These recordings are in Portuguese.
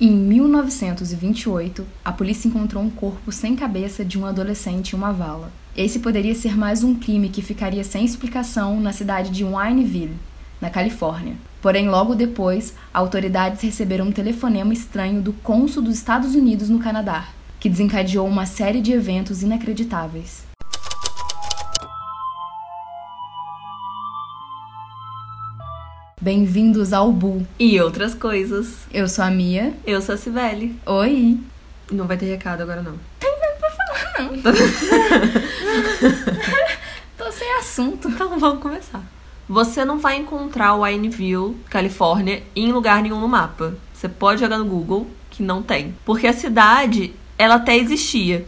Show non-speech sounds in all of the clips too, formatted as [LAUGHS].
Em 1928, a polícia encontrou um corpo sem cabeça de um adolescente em uma vala. Esse poderia ser mais um crime que ficaria sem explicação na cidade de Wineville, na Califórnia. Porém, logo depois, autoridades receberam um telefonema estranho do cônsul dos Estados Unidos no Canadá, que desencadeou uma série de eventos inacreditáveis. Bem-vindos ao Bu. E outras coisas. Eu sou a Mia. Eu sou a Cibele. Oi. Não vai ter recado agora, não. Tem nada pra falar, não. [LAUGHS] Tô sem assunto. Então vamos começar. Você não vai encontrar o Wineville, Califórnia, em lugar nenhum no mapa. Você pode jogar no Google, que não tem. Porque a cidade, ela até existia.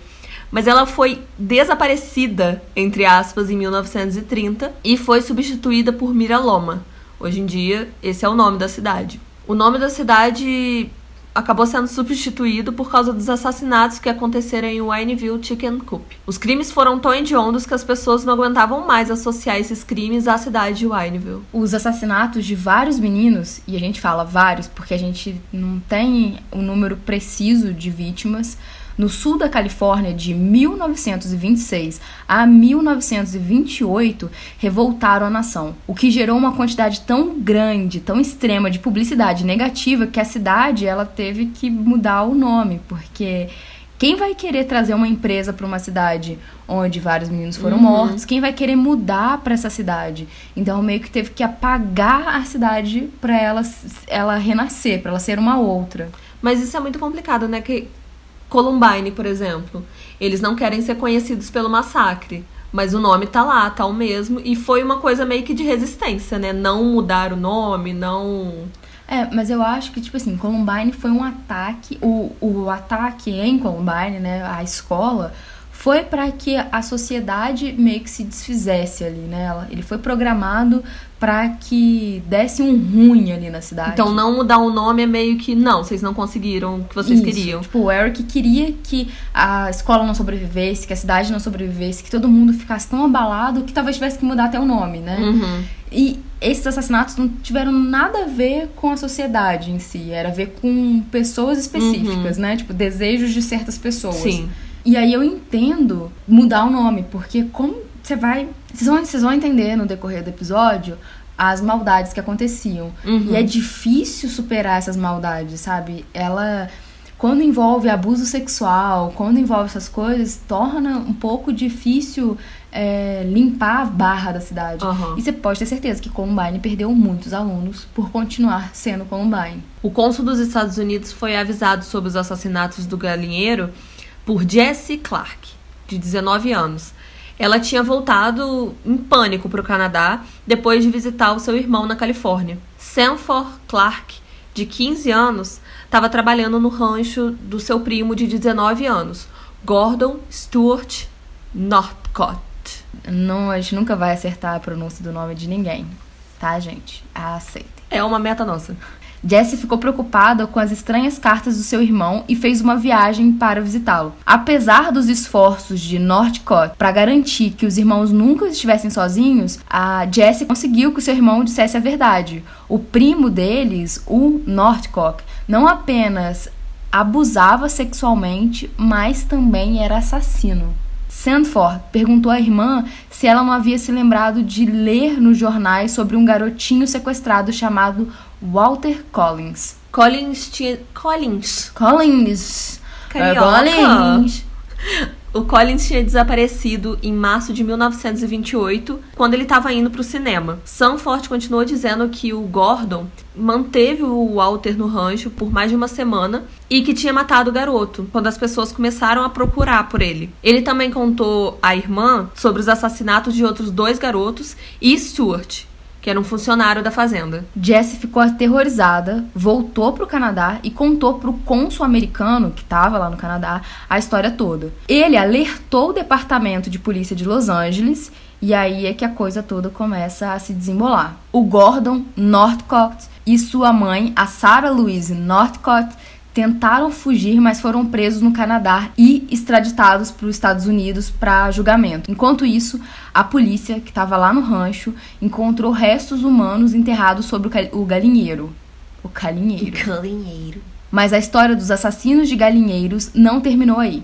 Mas ela foi desaparecida, entre aspas, em 1930 e foi substituída por Miraloma. Hoje em dia, esse é o nome da cidade. O nome da cidade acabou sendo substituído por causa dos assassinatos que aconteceram em Wineville Chicken Coop. Os crimes foram tão hediondos que as pessoas não aguentavam mais associar esses crimes à cidade de Wineville. Os assassinatos de vários meninos, e a gente fala vários porque a gente não tem o um número preciso de vítimas, no sul da Califórnia de 1926 a 1928 revoltaram a nação, o que gerou uma quantidade tão grande, tão extrema de publicidade negativa que a cidade ela teve que mudar o nome, porque quem vai querer trazer uma empresa para uma cidade onde vários meninos foram uhum. mortos? Quem vai querer mudar para essa cidade? Então meio que teve que apagar a cidade para ela ela renascer, para ela ser uma outra. Mas isso é muito complicado, né? Que Columbine, por exemplo. Eles não querem ser conhecidos pelo massacre. Mas o nome tá lá, tá o mesmo. E foi uma coisa meio que de resistência, né? Não mudar o nome, não. É, mas eu acho que, tipo assim, Columbine foi um ataque. O, o ataque em Columbine, né? A escola foi para que a sociedade meio que se desfizesse ali, né? Ele foi programado para que desse um ruim ali na cidade. Então não mudar o nome é meio que não, vocês não conseguiram o que vocês Isso. queriam. Tipo, o Eric queria que a escola não sobrevivesse, que a cidade não sobrevivesse, que todo mundo ficasse tão abalado que talvez tivesse que mudar até o nome, né? Uhum. E esses assassinatos não tiveram nada a ver com a sociedade em si, era a ver com pessoas específicas, uhum. né? Tipo, desejos de certas pessoas. Sim. E aí eu entendo mudar o nome, porque como você vai. Vocês vão, vocês vão entender no decorrer do episódio as maldades que aconteciam. Uhum. E é difícil superar essas maldades, sabe? Ela. Quando envolve abuso sexual, quando envolve essas coisas, torna um pouco difícil é, limpar a barra da cidade. Uhum. E você pode ter certeza que Columbine perdeu muitos alunos por continuar sendo Columbine. O cônsul dos Estados Unidos foi avisado sobre os assassinatos do galinheiro por Jessie Clark, de 19 anos. Ela tinha voltado em pânico para o Canadá depois de visitar o seu irmão na Califórnia. Sanford Clark, de 15 anos, estava trabalhando no rancho do seu primo de 19 anos, Gordon Stuart Northcott. Não, a gente nunca vai acertar a pronúncia do nome de ninguém, tá, gente? Aceitem. É uma meta nossa. Jessie ficou preocupada com as estranhas cartas do seu irmão e fez uma viagem para visitá-lo. Apesar dos esforços de Northcott para garantir que os irmãos nunca estivessem sozinhos, a Jessie conseguiu que seu irmão dissesse a verdade. O primo deles, o Northcott, não apenas abusava sexualmente, mas também era assassino. Sandford perguntou à irmã se ela não havia se lembrado de ler nos jornais sobre um garotinho sequestrado chamado Walter Collins. Collins tinha. Collins. Collins. Carioca. Collins. [LAUGHS] O Collins tinha desaparecido em março de 1928, quando ele estava indo para o cinema. Sanford continuou dizendo que o Gordon manteve o Walter no rancho por mais de uma semana e que tinha matado o garoto, quando as pessoas começaram a procurar por ele. Ele também contou à irmã sobre os assassinatos de outros dois garotos e Stuart, que era um funcionário da fazenda. Jessie ficou aterrorizada, voltou para o Canadá e contou para o cônsul americano, que estava lá no Canadá, a história toda. Ele alertou o departamento de polícia de Los Angeles e aí é que a coisa toda começa a se desembolar. O Gordon Northcott e sua mãe, a Sarah Louise Northcott, tentaram fugir, mas foram presos no Canadá e extraditados para os Estados Unidos para julgamento. Enquanto isso, a polícia, que estava lá no rancho, encontrou restos humanos enterrados sobre o galinheiro. o galinheiro. Galinheiro. Mas a história dos assassinos de galinheiros não terminou aí.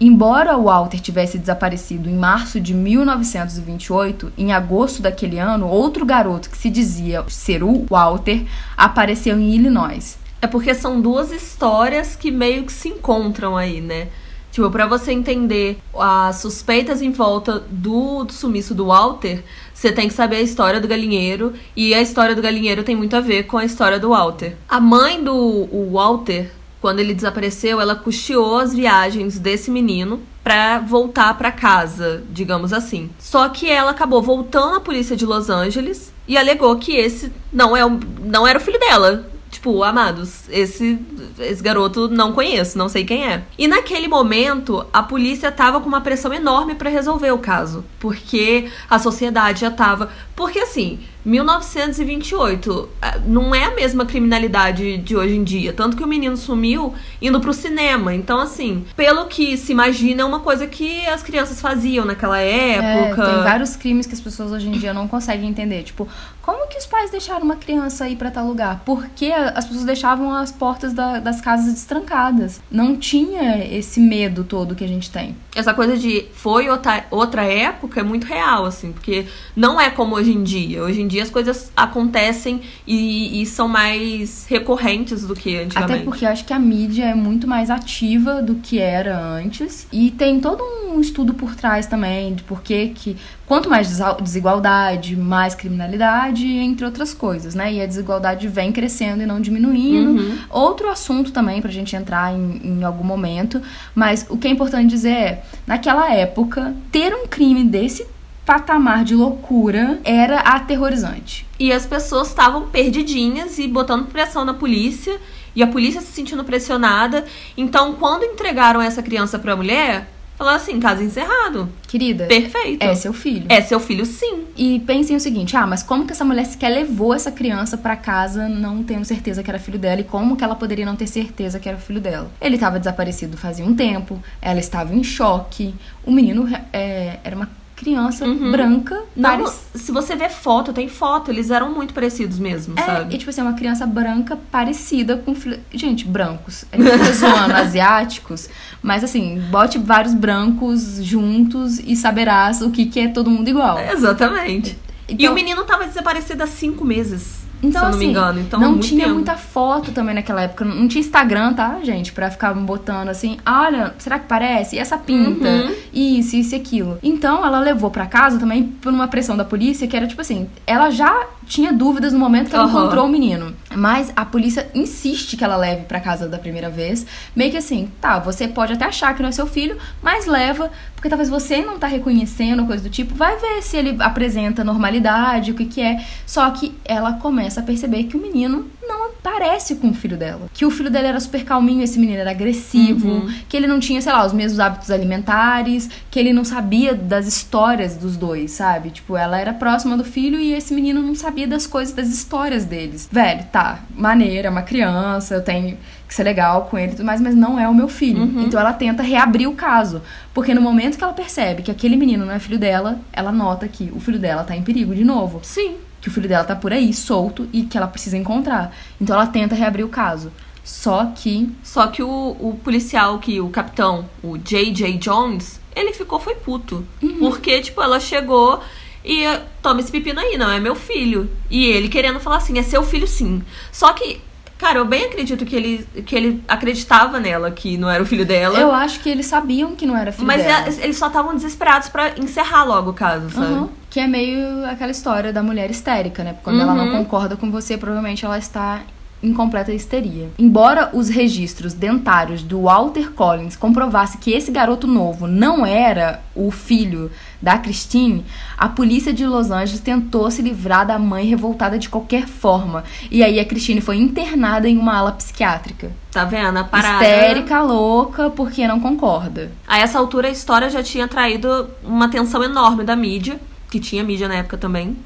Embora o Walter tivesse desaparecido em março de 1928, em agosto daquele ano, outro garoto que se dizia ser o Walter apareceu em Illinois. É porque são duas histórias que meio que se encontram aí, né? Tipo, pra você entender as suspeitas em volta do, do sumiço do Walter, você tem que saber a história do galinheiro. E a história do galinheiro tem muito a ver com a história do Walter. A mãe do Walter, quando ele desapareceu, ela custeou as viagens desse menino pra voltar pra casa, digamos assim. Só que ela acabou voltando à polícia de Los Angeles e alegou que esse não, é, o- não era o filho dela. Tipo, amados, esse, esse garoto não conheço, não sei quem é. E naquele momento, a polícia tava com uma pressão enorme pra resolver o caso. Porque a sociedade já tava. Porque assim, 1928 ah, não é a mesma criminalidade de hoje em dia. Tanto que o menino sumiu indo pro cinema. Então, assim, pelo que se imagina, é uma coisa que as crianças faziam naquela época. É, tem vários crimes que as pessoas hoje em dia não conseguem entender. Tipo, como que os pais deixaram uma criança ir pra tal lugar? Porque as pessoas deixavam as portas da- das casas destrancadas. Não tinha esse medo todo que a gente tem. Essa coisa de foi outra, outra época é muito real, assim, porque não é como hoje em dia. Hoje em dia as coisas acontecem e, e são mais recorrentes do que antigamente. Até porque eu acho que a mídia é muito mais ativa do que era antes. E tem todo um estudo por trás também de por que que quanto mais desigualdade, mais criminalidade, entre outras coisas, né? E a desigualdade vem crescendo e não diminuindo. Uhum. Outro assunto também pra gente entrar em, em algum momento, mas o que é importante dizer é, naquela época, ter um crime desse patamar de loucura era aterrorizante. E as pessoas estavam perdidinhas e botando pressão na polícia, e a polícia se sentindo pressionada. Então, quando entregaram essa criança pra mulher, falaram assim: caso encerrado. Querida, Perfeito. é seu filho. É seu filho, sim. E pensem o seguinte, ah, mas como que essa mulher sequer levou essa criança pra casa não tendo certeza que era filho dela e como que ela poderia não ter certeza que era filho dela? Ele estava desaparecido fazia um tempo, ela estava em choque, o menino é, era uma criança Uhum. branca, Não, parec- se você vê foto, tem foto, eles eram muito parecidos mesmo, É, sabe? e tipo assim, uma criança branca parecida com. Gente, brancos. A gente fica zoando [LAUGHS] asiáticos, mas assim, bote vários brancos juntos e saberás o que, que é todo mundo igual. Exatamente. e Então- o menino tava desaparecido há cinco meses. Então, se eu não assim, me engano. Então, não tinha tempo. muita foto também naquela época. Não tinha Instagram, tá, gente? Pra ficar botando assim, olha, será que parece? E essa pinta? Uhum. Isso, isso e aquilo. Então ela levou pra casa também por uma pressão da polícia, que era tipo assim, ela já tinha dúvidas no momento que ela Aham. encontrou o menino. Mas a polícia insiste que ela leve pra casa da primeira vez. Meio que assim, tá, você pode até achar que não é seu filho, mas leva, porque talvez você não tá reconhecendo, coisa do tipo. Vai ver se ele apresenta normalidade, o que que é. Só que ela começa a perceber que o menino não parece com o filho dela. Que o filho dela era super calminho, esse menino era agressivo, Uhum. que ele não tinha, sei lá, os mesmos hábitos alimentares, que ele não sabia das histórias dos dois, sabe? Tipo, ela era próxima do filho e esse menino não sabia das coisas, das histórias deles. Velho, tá, maneira, é uma criança, eu tenho que ser legal com ele e tudo mais, mas não é o meu filho. Uhum. Então ela tenta reabrir o caso. Porque no momento que ela percebe que aquele menino não é filho dela, ela nota que o filho dela tá em perigo de novo Sim. que o filho dela tá por aí, solto, e que ela precisa encontrar. Então ela tenta reabrir o caso. Só que. Só que o, o policial, que o capitão, o J.J. Jones, ele ficou foi puto. Uhum. Porque, tipo, ela chegou e toma esse pepino aí, não é meu filho. E ele querendo falar assim, é seu filho sim. Só que, cara, eu bem acredito que ele, que ele acreditava nela, que não era o filho dela. Eu acho que eles sabiam que não era filho mas dela. é- eles só estavam desesperados pra encerrar logo o caso, sabe? Uhum. Que é meio aquela história da mulher histérica, né? Quando ela não Uhum. concorda com você, provavelmente ela está em completa histeria. Embora os registros dentários do Walter Collins comprovassem que esse garoto novo não era o filho da Christine, a polícia de Los Angeles tentou se livrar da mãe revoltada de qualquer forma. E aí a Christine foi internada em uma ala psiquiátrica. Tá vendo? A parada. Histérica, louca, porque não concorda. A essa altura a história já tinha traído uma atenção enorme da mídia, que tinha mídia na época também.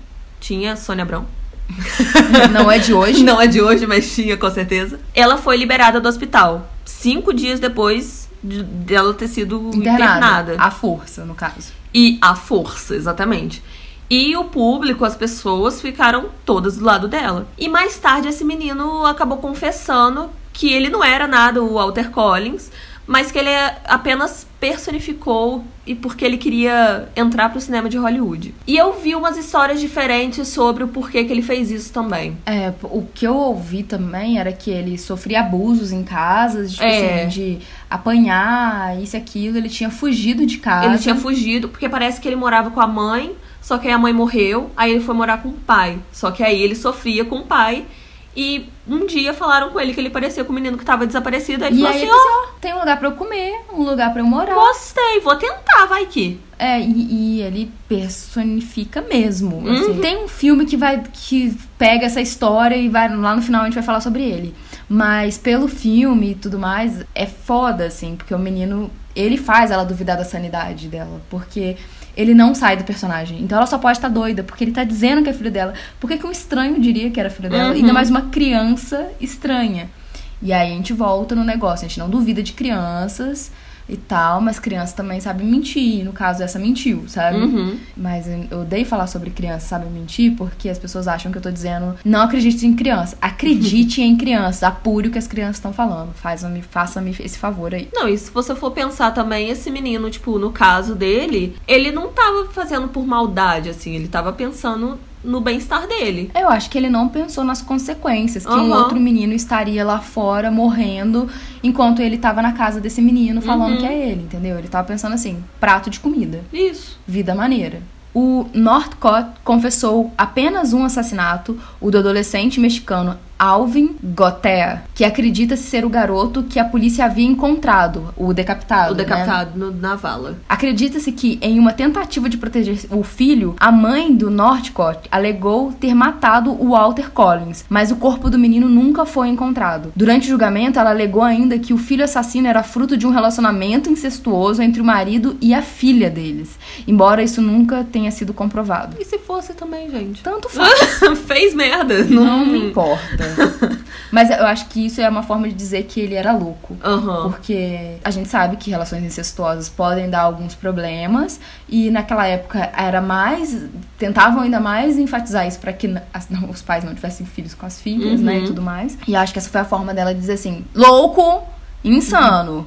Tinha Sônia Abrão. [LAUGHS] Não é de hoje. Não é de hoje, mas tinha com certeza. Ela foi liberada do hospital cinco dias depois de- dela ter sido internada. A força, no caso. E à força, exatamente. E o público, as pessoas, ficaram todas do lado dela. E mais tarde, esse menino acabou confessando que ele não era nada o Walter Collins, mas que ele apenas personificou e porque ele queria entrar pro cinema de Hollywood. E eu vi umas histórias diferentes sobre o porquê que ele fez isso também. É, o que eu ouvi também era que ele sofria abusos em casas, tipo É. assim, de apanhar, isso e aquilo. Ele tinha fugido de casa. Ele tinha fugido, porque parece que ele morava com a mãe, só que aí a mãe morreu, aí ele foi morar com o pai. Só que aí ele sofria com o pai. E um dia falaram com ele que ele parecia com o menino que tava desaparecido. Aí ele E falou aí assim: ó, ó, tem um lugar pra eu comer, um lugar pra eu morar. gostei, vou tentar, vai que. É, e, e ele personifica mesmo. Uhum. assim. Tem um filme que vai que pega essa história e vai lá no final a gente vai falar sobre ele. Mas pelo filme e tudo mais, é foda, assim, porque o menino, ele faz ela duvidar da sanidade dela, porque ele não sai do personagem. Então ela só pode estar doida, porque ele tá dizendo que é filho dela. Por que, que um estranho diria que era filho dela? Uhum. Ainda mais uma criança estranha. E aí a gente volta no negócio, a gente não duvida de crianças e tal, mas criança também sabe mentir. No caso, essa mentiu, sabe? Uhum. Mas eu odeio falar sobre criança sabe mentir, porque as pessoas acham que eu tô dizendo não acredite em criança. Acredite em crianças, apure o que as crianças estão falando. Faça-me faça esse favor aí. Não, e se você for pensar também, esse menino, tipo, no caso dele, ele não tava fazendo por maldade, assim, ele tava pensando no bem-estar dele. Eu acho que ele não pensou nas consequências, que um Aham. outro menino estaria lá fora morrendo enquanto ele tava na casa desse menino falando Uhum. que é ele, entendeu? Ele tava pensando assim, prato de comida. Isso. vida maneira. O Northcott confessou apenas um assassinato, o do adolescente mexicano Alvin Gotea, que acredita-se ser o garoto que a polícia havia encontrado, o decapitado. O né? decapitado no- na vala. Acredita-se que, em uma tentativa de proteger o filho, a mãe do Northcott alegou ter matado o Walter Collins, mas o corpo do menino nunca foi encontrado. Durante o julgamento, ela alegou ainda que o filho assassino era fruto de um relacionamento incestuoso entre o marido e a filha deles, embora isso nunca tenha sido comprovado. E se fosse também, gente? Tanto faz, [LAUGHS] Fez merda. não me importa. [LAUGHS] Mas eu acho que isso é uma forma de dizer que ele era louco. Aham. Porque a gente sabe que relações incestuosas podem dar alguns problemas e naquela época era mais tentavam ainda mais enfatizar isso pra que as- não, os pais não tivessem filhos com as filhas, Uhum. né, e tudo mais. E acho que essa foi a forma dela dizer assim: louco, insano.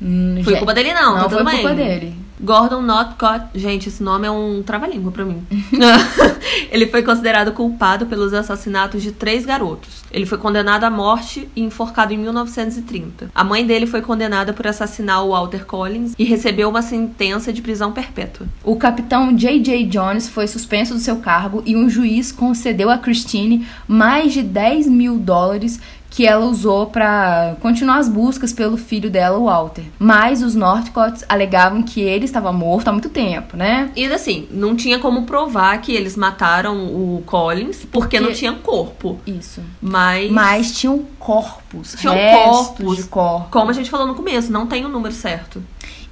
Hum, Foi gente, culpa dele, não, não tá foi bem. culpa dele. Gordon Northcott, gente, esse nome é um trava-língua pra mim. [LAUGHS] [LAUGHS] ele foi considerado culpado pelos assassinatos de três garotos. Ele foi condenado à morte e enforcado em 1930. A mãe dele foi condenada por assassinar o Walter Collins e recebeu uma sentença de prisão perpétua. O capitão J.J. Jones foi suspenso do seu cargo e um juiz concedeu a Christine mais de 10 mil dólares que ela usou pra continuar as buscas pelo filho dela, o Walter. Mas os Northcotts alegavam que ele estava morto há muito tempo, né? E assim, não tinha como provar que eles mataram o Collins porque, Porque- não tinha corpo. Isso. Mas, Mas tinham corpos, Tinham corpos. de corpos. como a gente falou no começo, não tem o número certo.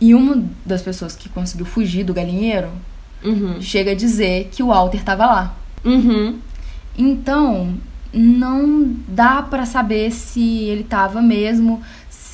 E uma das pessoas que conseguiu fugir do galinheiro Uhum. chega a dizer que o Walter estava lá. Uhum. Então, não dá pra saber se ele tava mesmo,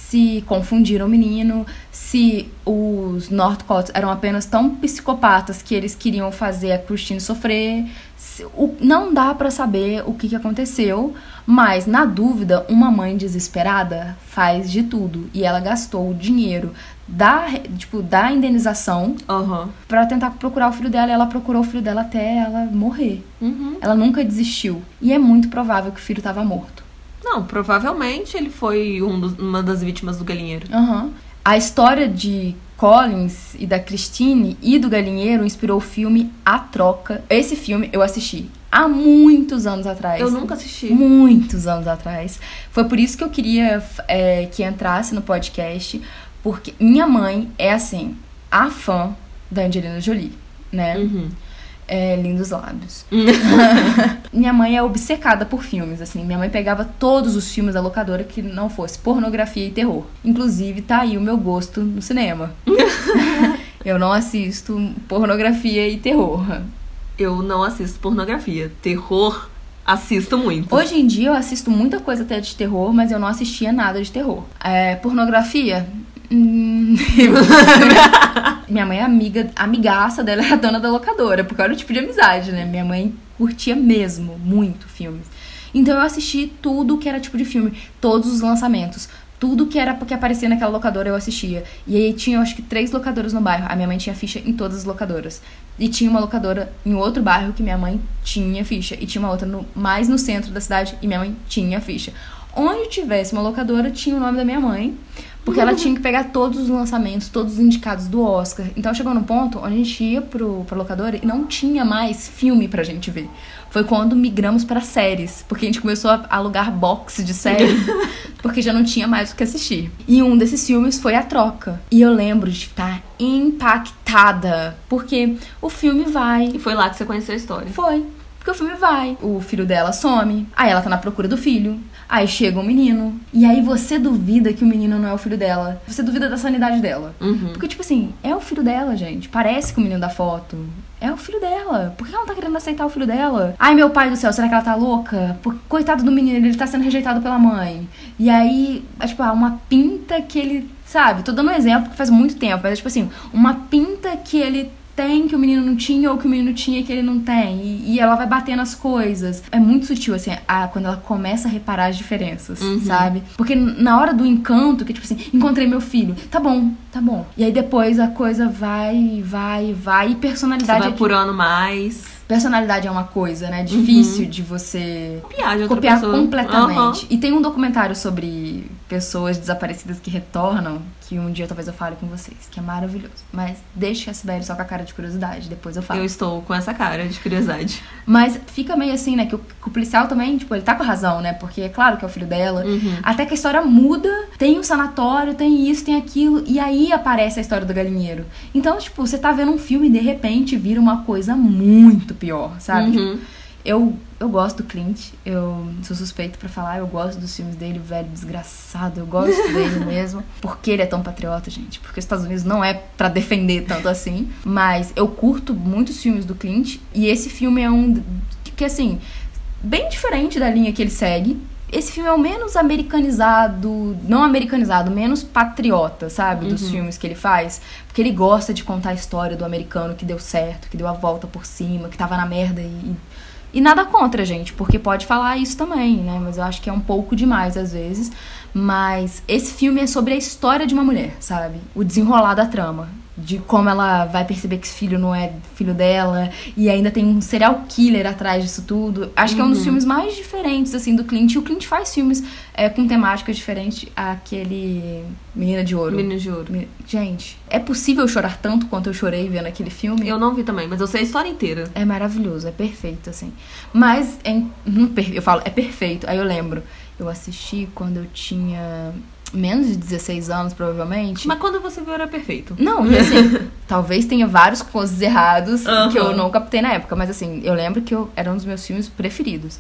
se confundiram o menino, se os Northcotts eram apenas tão psicopatas que eles queriam fazer a Christine sofrer. Se- o- não dá pra saber o que, que aconteceu, mas na dúvida, uma mãe desesperada faz de tudo e ela gastou o dinheiro da, tipo, da indenização Aham. pra tentar procurar o filho dela e ela procurou o filho dela até ela morrer. Uhum. Ela nunca desistiu. E é muito provável que o filho estava morto. Não, provavelmente ele foi um dos- uma das vítimas do galinheiro. Aham. A história de Collins e da Christine e do galinheiro inspirou o filme A Troca. Esse filme eu assisti há muitos anos atrás. Eu nunca assisti. Muitos anos atrás. Foi por isso que eu queria é, que entrasse no podcast, porque minha mãe é assim, a fã da Angelina Jolie, né? Uhum. É, lindos lábios. [LAUGHS] Minha mãe é obcecada por filmes, assim. Minha mãe pegava todos os filmes da locadora que não fosse pornografia e terror. Inclusive, tá aí o meu gosto no cinema. [LAUGHS] Eu não assisto pornografia e terror. Eu não assisto pornografia. Terror, assisto muito. Hoje em dia eu assisto muita coisa até de terror, mas eu não assistia nada de terror. É, pornografia? Hum, [LAUGHS] minha mãe é amiga, amigaça dela, [LAUGHS] é a dona da locadora, porque era o tipo de amizade, né? Minha mãe curtia mesmo muito filmes. Então eu assisti tudo que era tipo de filme, todos os lançamentos. Tudo que era que aparecia naquela locadora eu assistia. E aí tinha, acho que, três locadoras no bairro. A minha mãe tinha ficha em todas as locadoras. E tinha uma locadora em outro bairro que minha mãe tinha ficha. E tinha uma outra no, mais no centro da cidade e minha mãe tinha ficha. Onde tivesse uma locadora, tinha o nome da minha mãe. Porque ela tinha que pegar todos os lançamentos, todos os indicados do Oscar. Então chegou num ponto onde a gente ia pro, pra locadora e não tinha mais filme pra gente ver. Foi quando migramos para séries. Porque a gente começou a alugar box de série. [LAUGHS] porque já não tinha mais o que assistir. E um desses filmes foi A Troca. E eu lembro de estar impactada. Porque o filme vai. E foi lá que você conheceu a história. Foi. Porque o filme vai. O filho dela some. Aí ela tá na procura do filho. Aí chega um menino. E aí você duvida que o menino não é o filho dela. Você duvida da sanidade dela. Uhum. Porque, tipo assim, é o filho dela, gente. Parece com o menino da foto. É o filho dela. Por que ela não tá querendo aceitar o filho dela? Ai, meu pai do céu, será que ela tá louca? Porque, coitado do menino, ele tá sendo rejeitado pela mãe. E aí, é, tipo, uma pinta que ele. Sabe? Tô dando um exemplo que faz muito tempo, mas é tipo assim, uma pinta que ele tem que o menino não tinha ou que o menino tinha que ele não tem. E, e ela vai batendo as coisas. É muito sutil, assim, a, quando ela começa a reparar as diferenças, Uhum. sabe? Porque na hora do encanto, que tipo assim, encontrei meu filho, tá bom, tá bom. E aí depois a coisa vai, vai, vai. E Você personalidade. vai é- apurando mais. Personalidade é uma coisa, né? Difícil de você Copiar de copiar pessoa. completamente. Aham. E tem um documentário sobre pessoas desaparecidas que retornam, que um dia talvez eu fale com vocês, que é maravilhoso. Mas deixe a Sibeli só com a cara de curiosidade, depois eu falo. Eu estou com essa cara de curiosidade. Mas fica meio assim, né? Que o, que o policial também, tipo, ele tá com razão, né? Porque é claro que é o filho dela. Uhum. Até que a história muda, tem um sanatório, tem isso, tem aquilo, e aí aparece a história do galinheiro. Então, tipo, você tá vendo um filme e de repente vira uma coisa muito pior, sabe? Uhum. Eu, eu gosto do Clint, eu sou suspeito pra falar, eu gosto dos filmes dele, velho desgraçado, eu gosto [LAUGHS] dele mesmo. Porque ele é tão patriota, gente? Porque os Estados Unidos não é pra defender tanto assim. Mas eu curto muitos filmes do Clint, e esse filme é um que, assim, bem diferente da linha que ele segue. Esse filme é o menos americanizado, não americanizado, menos patriota, sabe? Dos filmes que ele faz. Porque ele gosta de contar a história do americano que deu certo, que deu a volta por cima, que tava na merda e. E nada contra, gente, porque pode falar isso também, né? Mas eu acho que é um pouco demais às vezes. Mas esse filme é sobre a história de uma mulher, sabe? O desenrolar da trama. De como ela vai perceber que esse filho não é filho dela. E ainda tem um serial killer atrás disso tudo. Acho que é um dos filmes mais diferentes, assim, do Clint. E o Clint faz filmes é, com temáticas diferentes àquele Menina de Ouro. Menino de ouro. Me- Gente, é possível chorar tanto quanto eu chorei vendo aquele filme? Eu não vi também, mas eu sei a história inteira. É maravilhoso, é perfeito, assim. Mas, é, eu falo, é perfeito. Aí eu lembro, eu assisti quando eu tinha menos de 16 anos, provavelmente. Mas quando você viu era perfeito. Não, e assim, [LAUGHS] talvez tenha vários closes errados Aham. que eu não captei na época, mas assim, eu lembro que eu, era um dos meus filmes preferidos.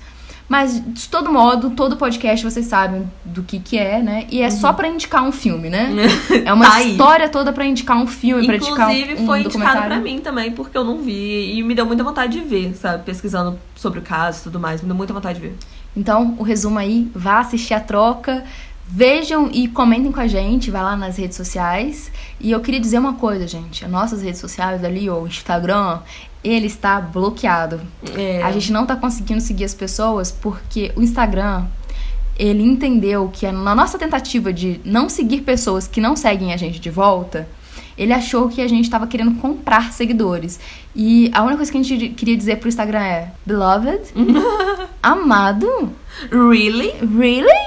Mas, de todo modo, todo podcast vocês sabem do que que é, né? E é só pra indicar um filme, né? [LAUGHS] É uma Uhum. Tá história toda pra indicar um filme, pra indicar um, Inclusive, um foi indicado pra mim também, porque eu não vi. E me deu muita vontade de ver, sabe? Pesquisando sobre o caso e tudo mais. Me deu muita vontade de ver. Então, o resumo aí, vá assistir a troca, vejam e comentem com a gente, vai lá nas redes sociais. E eu queria dizer uma coisa, gente, as nossas redes sociais ali, o Instagram, ele está bloqueado. É. A gente não tá conseguindo seguir as pessoas porque o Instagram, ele entendeu que na nossa tentativa de não seguir pessoas que não seguem a gente de volta, ele achou que a gente tava querendo comprar seguidores. E a única coisa que a gente queria dizer pro Instagram é: Beloved, [LAUGHS] amado, Really? Really?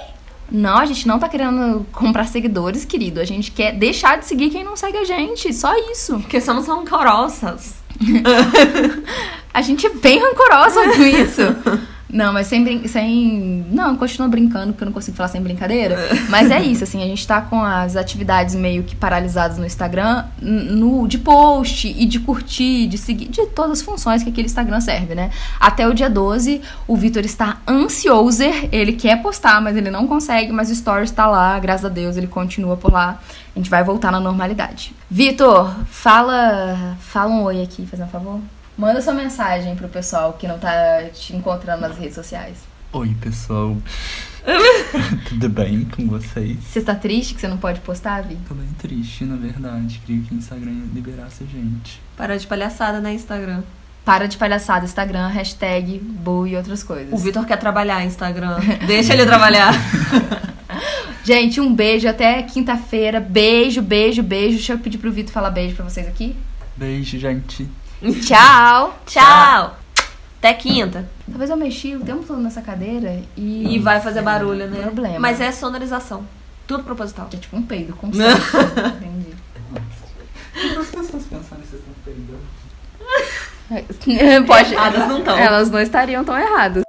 Não, a gente não tá querendo comprar seguidores, querido. A gente quer deixar de seguir quem não segue a gente. Só isso. Porque somos rancorossas. [LAUGHS] A gente é bem rancorosa com isso. [LAUGHS] Não, mas sem, sem. Não, continua brincando, porque eu não consigo falar sem brincadeira. Mas é isso, assim, a gente tá com as atividades meio que paralisadas no Instagram, no, de post e de curtir, de seguir, de todas as funções que aquele Instagram serve, né? Até o dia 12, o Vitor está ansioso, ele quer postar, mas ele não consegue, mas o Stories tá lá, graças a Deus, ele continua por lá. A gente vai voltar na normalidade. Vitor, fala, fala um oi aqui, faz um favor. Manda sua mensagem pro pessoal que não tá te encontrando nas redes sociais. Oi, pessoal. [LAUGHS] Tudo bem com vocês? Você tá triste que você não pode postar, Vi? Tô bem triste, na verdade. Queria que o Instagram liberasse a gente. Para de palhaçada, né, Instagram? Para de palhaçada, Instagram, hashtag, bu e outras coisas. O Vitor quer trabalhar Instagram. [LAUGHS] Deixa ele trabalhar. [LAUGHS] Gente, um beijo até quinta-feira. Beijo, beijo, beijo. Deixa eu pedir pro Vitor falar beijo pra vocês aqui. Beijo, gente. [LAUGHS] Tchau. Tchau. Até quinta. Talvez eu mexi o tempo todo nessa cadeira e. E vai fazer barulho, né? Problema. Mas é sonorização. Tudo proposital. É tipo um peido constante. [LAUGHS] Entendi. As pessoas pensarem que vocês estão perdendo. Pode. Erradas não tão. Elas não estariam tão erradas.